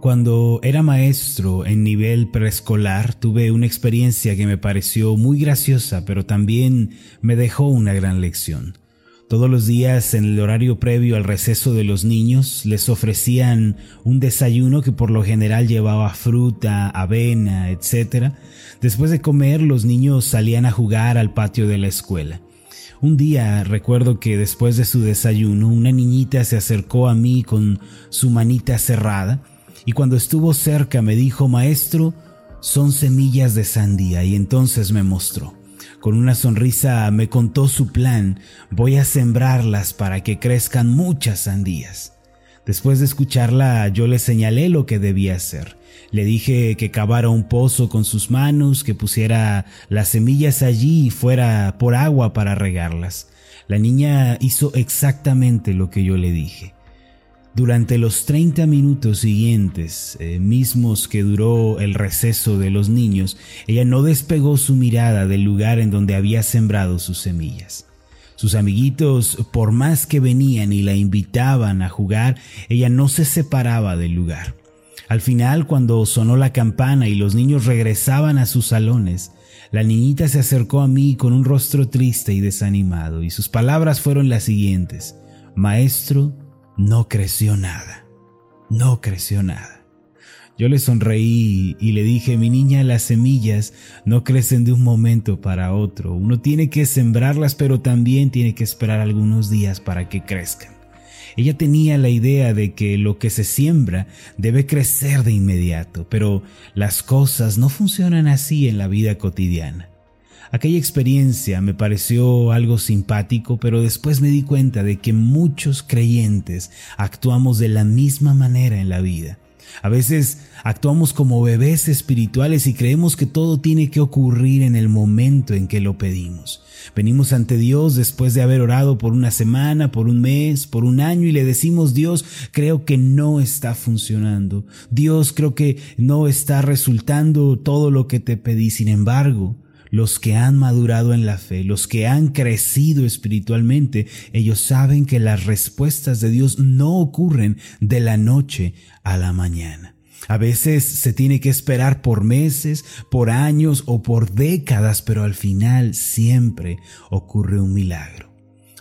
Cuando era maestro en nivel preescolar tuve una experiencia que me pareció muy graciosa, pero también me dejó una gran lección. Todos los días en el horario previo al receso de los niños les ofrecían un desayuno que por lo general llevaba fruta, avena, etc. Después de comer los niños salían a jugar al patio de la escuela. Un día recuerdo que después de su desayuno una niñita se acercó a mí con su manita cerrada y cuando estuvo cerca me dijo, maestro, son semillas de sandía y entonces me mostró. Con una sonrisa me contó su plan, voy a sembrarlas para que crezcan muchas sandías. Después de escucharla yo le señalé lo que debía hacer. Le dije que cavara un pozo con sus manos, que pusiera las semillas allí y fuera por agua para regarlas. La niña hizo exactamente lo que yo le dije. Durante los 30 minutos siguientes, eh, mismos que duró el receso de los niños, ella no despegó su mirada del lugar en donde había sembrado sus semillas. Sus amiguitos, por más que venían y la invitaban a jugar, ella no se separaba del lugar. Al final, cuando sonó la campana y los niños regresaban a sus salones, la niñita se acercó a mí con un rostro triste y desanimado, y sus palabras fueron las siguientes. Maestro, no creció nada, no creció nada. Yo le sonreí y le dije, mi niña, las semillas no crecen de un momento para otro. Uno tiene que sembrarlas, pero también tiene que esperar algunos días para que crezcan. Ella tenía la idea de que lo que se siembra debe crecer de inmediato, pero las cosas no funcionan así en la vida cotidiana. Aquella experiencia me pareció algo simpático, pero después me di cuenta de que muchos creyentes actuamos de la misma manera en la vida. A veces actuamos como bebés espirituales y creemos que todo tiene que ocurrir en el momento en que lo pedimos. Venimos ante Dios después de haber orado por una semana, por un mes, por un año y le decimos, Dios, creo que no está funcionando. Dios, creo que no está resultando todo lo que te pedí. Sin embargo, los que han madurado en la fe, los que han crecido espiritualmente, ellos saben que las respuestas de Dios no ocurren de la noche a la mañana. A veces se tiene que esperar por meses, por años o por décadas, pero al final siempre ocurre un milagro.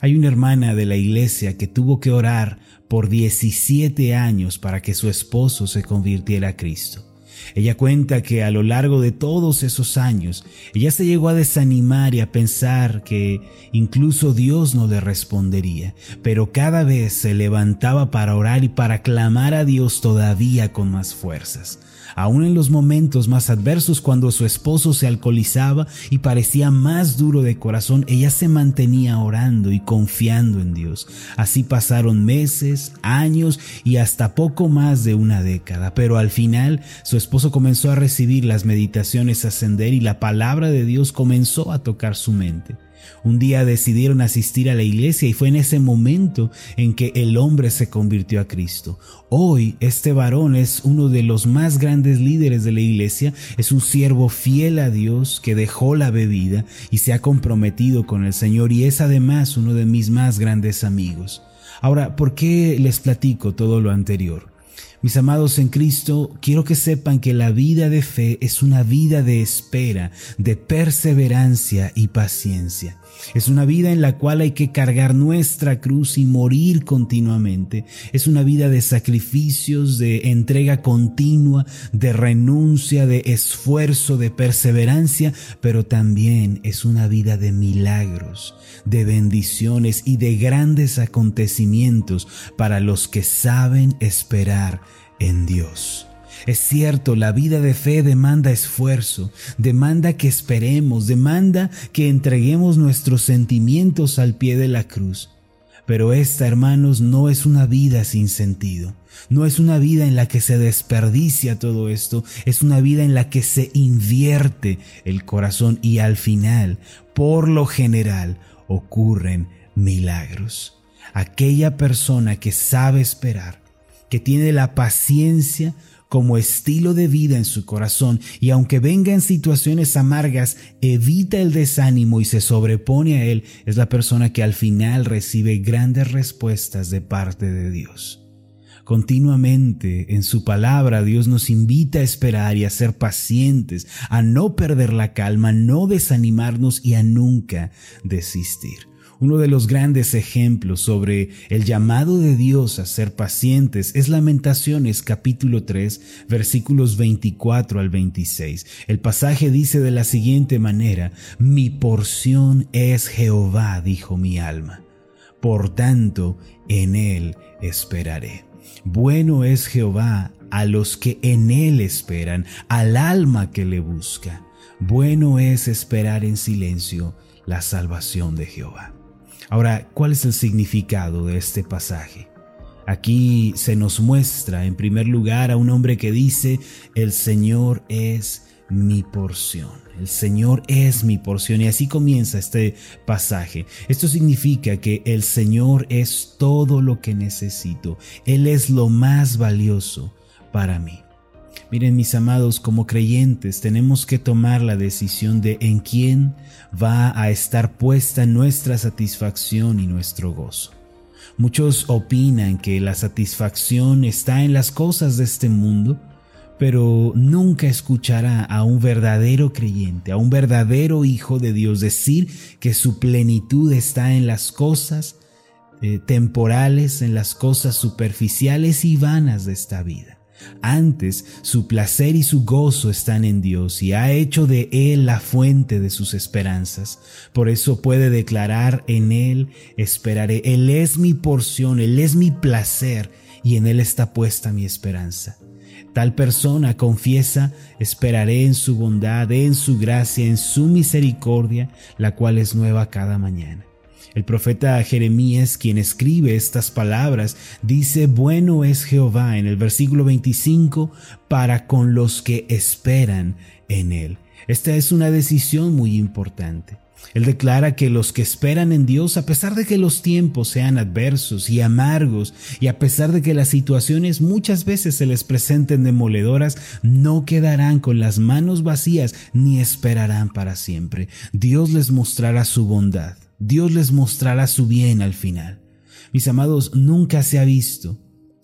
Hay una hermana de la iglesia que tuvo que orar por 17 años para que su esposo se convirtiera a Cristo. Ella cuenta que a lo largo de todos esos años, ella se llegó a desanimar y a pensar que incluso Dios no le respondería, pero cada vez se levantaba para orar y para clamar a Dios todavía con más fuerzas aún en los momentos más adversos cuando su esposo se alcoholizaba y parecía más duro de corazón, ella se mantenía orando y confiando en Dios. Así pasaron meses, años y hasta poco más de una década, pero al final su esposo comenzó a recibir las meditaciones ascender y la palabra de Dios comenzó a tocar su mente. Un día decidieron asistir a la iglesia y fue en ese momento en que el hombre se convirtió a Cristo. Hoy este varón es uno de los más grandes líderes de la iglesia, es un siervo fiel a Dios que dejó la bebida y se ha comprometido con el Señor y es además uno de mis más grandes amigos. Ahora, ¿por qué les platico todo lo anterior? Mis amados en Cristo, quiero que sepan que la vida de fe es una vida de espera, de perseverancia y paciencia. Es una vida en la cual hay que cargar nuestra cruz y morir continuamente. Es una vida de sacrificios, de entrega continua, de renuncia, de esfuerzo, de perseverancia, pero también es una vida de milagros, de bendiciones y de grandes acontecimientos para los que saben esperar en Dios. Es cierto, la vida de fe demanda esfuerzo, demanda que esperemos, demanda que entreguemos nuestros sentimientos al pie de la cruz. Pero esta, hermanos, no es una vida sin sentido. No es una vida en la que se desperdicia todo esto, es una vida en la que se invierte el corazón y al final, por lo general, ocurren milagros. Aquella persona que sabe esperar, que tiene la paciencia como estilo de vida en su corazón y aunque vengan situaciones amargas, evita el desánimo y se sobrepone a él, es la persona que al final recibe grandes respuestas de parte de Dios. Continuamente en su palabra Dios nos invita a esperar y a ser pacientes, a no perder la calma, no desanimarnos y a nunca desistir. Uno de los grandes ejemplos sobre el llamado de Dios a ser pacientes es Lamentaciones capítulo 3 versículos 24 al 26. El pasaje dice de la siguiente manera, Mi porción es Jehová, dijo mi alma. Por tanto, en él esperaré. Bueno es Jehová a los que en Él esperan, al alma que le busca. Bueno es esperar en silencio la salvación de Jehová. Ahora, ¿cuál es el significado de este pasaje? Aquí se nos muestra en primer lugar a un hombre que dice, el Señor es mi porción. El Señor es mi porción. Y así comienza este pasaje. Esto significa que el Señor es todo lo que necesito. Él es lo más valioso para mí. Miren mis amados, como creyentes tenemos que tomar la decisión de en quién va a estar puesta nuestra satisfacción y nuestro gozo. Muchos opinan que la satisfacción está en las cosas de este mundo, pero nunca escuchará a un verdadero creyente, a un verdadero hijo de Dios decir que su plenitud está en las cosas eh, temporales, en las cosas superficiales y vanas de esta vida. Antes, su placer y su gozo están en Dios y ha hecho de Él la fuente de sus esperanzas. Por eso puede declarar en Él esperaré. Él es mi porción, Él es mi placer y en Él está puesta mi esperanza. Tal persona confiesa, esperaré en su bondad, en su gracia, en su misericordia, la cual es nueva cada mañana. El profeta Jeremías, quien escribe estas palabras, dice, bueno es Jehová en el versículo 25 para con los que esperan en él. Esta es una decisión muy importante. Él declara que los que esperan en Dios, a pesar de que los tiempos sean adversos y amargos, y a pesar de que las situaciones muchas veces se les presenten demoledoras, no quedarán con las manos vacías ni esperarán para siempre. Dios les mostrará su bondad, Dios les mostrará su bien al final. Mis amados, nunca se ha visto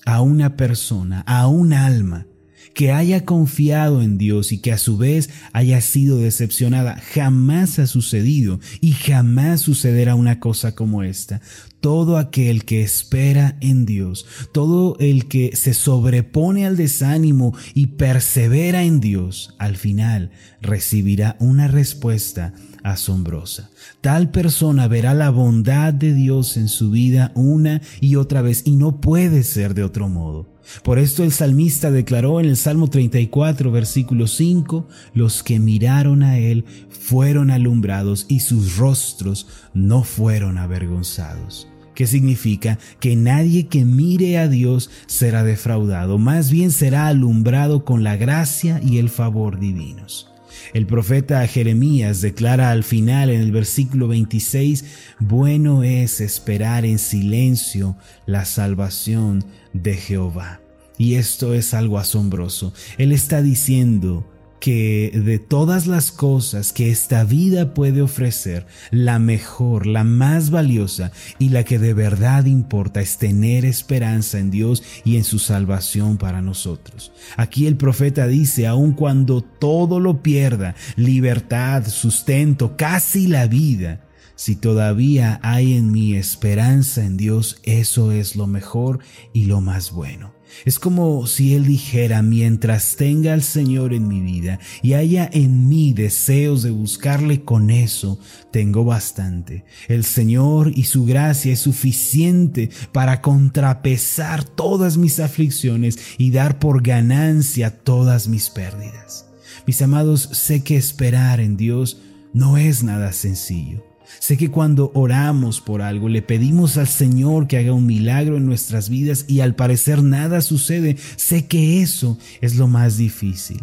a una persona, a un alma, que haya confiado en Dios y que a su vez haya sido decepcionada. Jamás ha sucedido y jamás sucederá una cosa como esta. Todo aquel que espera en Dios, todo el que se sobrepone al desánimo y persevera en Dios, al final recibirá una respuesta asombrosa. Tal persona verá la bondad de Dios en su vida una y otra vez y no puede ser de otro modo. Por esto el salmista declaró en el Salmo 34, versículo 5, los que miraron a él fueron alumbrados y sus rostros no fueron avergonzados. ¿Qué significa? Que nadie que mire a Dios será defraudado, más bien será alumbrado con la gracia y el favor divinos. El profeta Jeremías declara al final en el versículo 26, bueno es esperar en silencio la salvación de Jehová. Y esto es algo asombroso. Él está diciendo, que de todas las cosas que esta vida puede ofrecer, la mejor, la más valiosa y la que de verdad importa es tener esperanza en Dios y en su salvación para nosotros. Aquí el profeta dice, aun cuando todo lo pierda, libertad, sustento, casi la vida, si todavía hay en mí esperanza en Dios, eso es lo mejor y lo más bueno. Es como si Él dijera, mientras tenga al Señor en mi vida y haya en mí deseos de buscarle con eso, tengo bastante. El Señor y su gracia es suficiente para contrapesar todas mis aflicciones y dar por ganancia todas mis pérdidas. Mis amados, sé que esperar en Dios no es nada sencillo. Sé que cuando oramos por algo, le pedimos al Señor que haga un milagro en nuestras vidas y al parecer nada sucede, sé que eso es lo más difícil.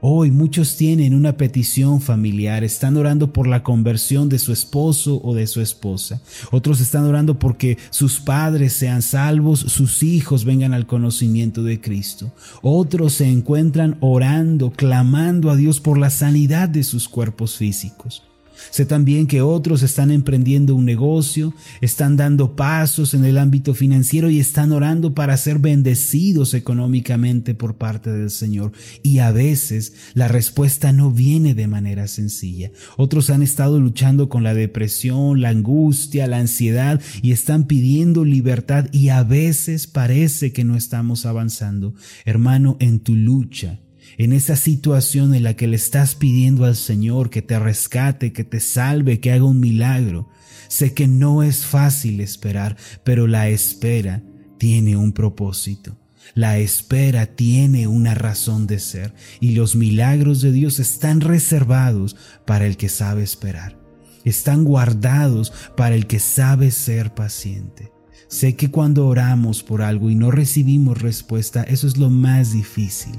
Hoy muchos tienen una petición familiar, están orando por la conversión de su esposo o de su esposa. Otros están orando porque sus padres sean salvos, sus hijos vengan al conocimiento de Cristo. Otros se encuentran orando, clamando a Dios por la sanidad de sus cuerpos físicos. Sé también que otros están emprendiendo un negocio, están dando pasos en el ámbito financiero y están orando para ser bendecidos económicamente por parte del Señor. Y a veces la respuesta no viene de manera sencilla. Otros han estado luchando con la depresión, la angustia, la ansiedad y están pidiendo libertad y a veces parece que no estamos avanzando. Hermano, en tu lucha, en esa situación en la que le estás pidiendo al Señor que te rescate, que te salve, que haga un milagro. Sé que no es fácil esperar, pero la espera tiene un propósito. La espera tiene una razón de ser y los milagros de Dios están reservados para el que sabe esperar. Están guardados para el que sabe ser paciente. Sé que cuando oramos por algo y no recibimos respuesta, eso es lo más difícil.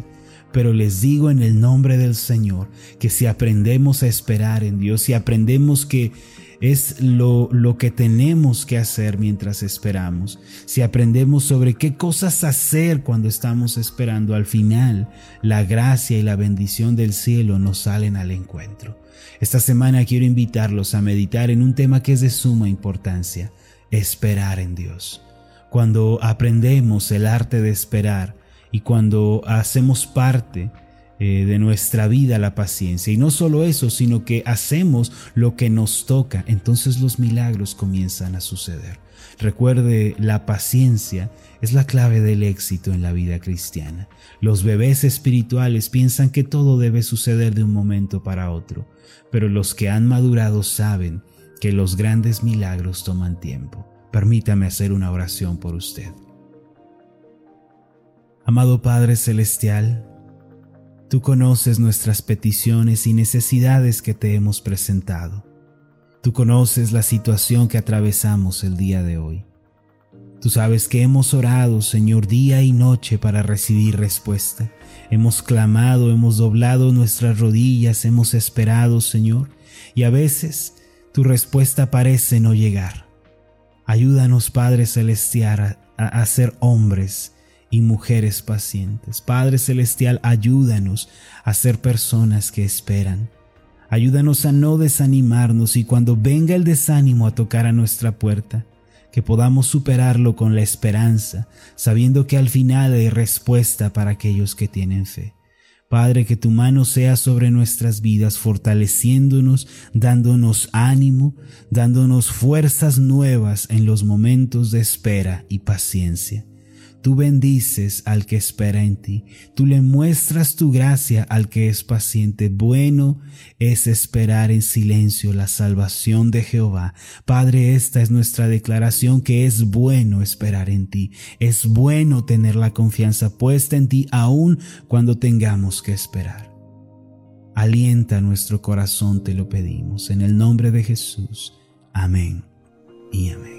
Pero les digo en el nombre del Señor que si aprendemos a esperar en Dios, si aprendemos que es lo, lo que tenemos que hacer mientras esperamos, si aprendemos sobre qué cosas hacer cuando estamos esperando, al final la gracia y la bendición del cielo nos salen al encuentro. Esta semana quiero invitarlos a meditar en un tema que es de suma importancia, esperar en Dios. Cuando aprendemos el arte de esperar, y cuando hacemos parte eh, de nuestra vida la paciencia. Y no solo eso, sino que hacemos lo que nos toca, entonces los milagros comienzan a suceder. Recuerde, la paciencia es la clave del éxito en la vida cristiana. Los bebés espirituales piensan que todo debe suceder de un momento para otro, pero los que han madurado saben que los grandes milagros toman tiempo. Permítame hacer una oración por usted. Amado Padre Celestial, tú conoces nuestras peticiones y necesidades que te hemos presentado. Tú conoces la situación que atravesamos el día de hoy. Tú sabes que hemos orado, Señor, día y noche para recibir respuesta. Hemos clamado, hemos doblado nuestras rodillas, hemos esperado, Señor, y a veces tu respuesta parece no llegar. Ayúdanos, Padre Celestial, a, a ser hombres y mujeres pacientes. Padre Celestial, ayúdanos a ser personas que esperan. Ayúdanos a no desanimarnos y cuando venga el desánimo a tocar a nuestra puerta, que podamos superarlo con la esperanza, sabiendo que al final hay respuesta para aquellos que tienen fe. Padre, que tu mano sea sobre nuestras vidas, fortaleciéndonos, dándonos ánimo, dándonos fuerzas nuevas en los momentos de espera y paciencia. Tú bendices al que espera en ti. Tú le muestras tu gracia al que es paciente. Bueno es esperar en silencio la salvación de Jehová. Padre, esta es nuestra declaración que es bueno esperar en ti. Es bueno tener la confianza puesta en ti aun cuando tengamos que esperar. Alienta nuestro corazón, te lo pedimos. En el nombre de Jesús. Amén y amén.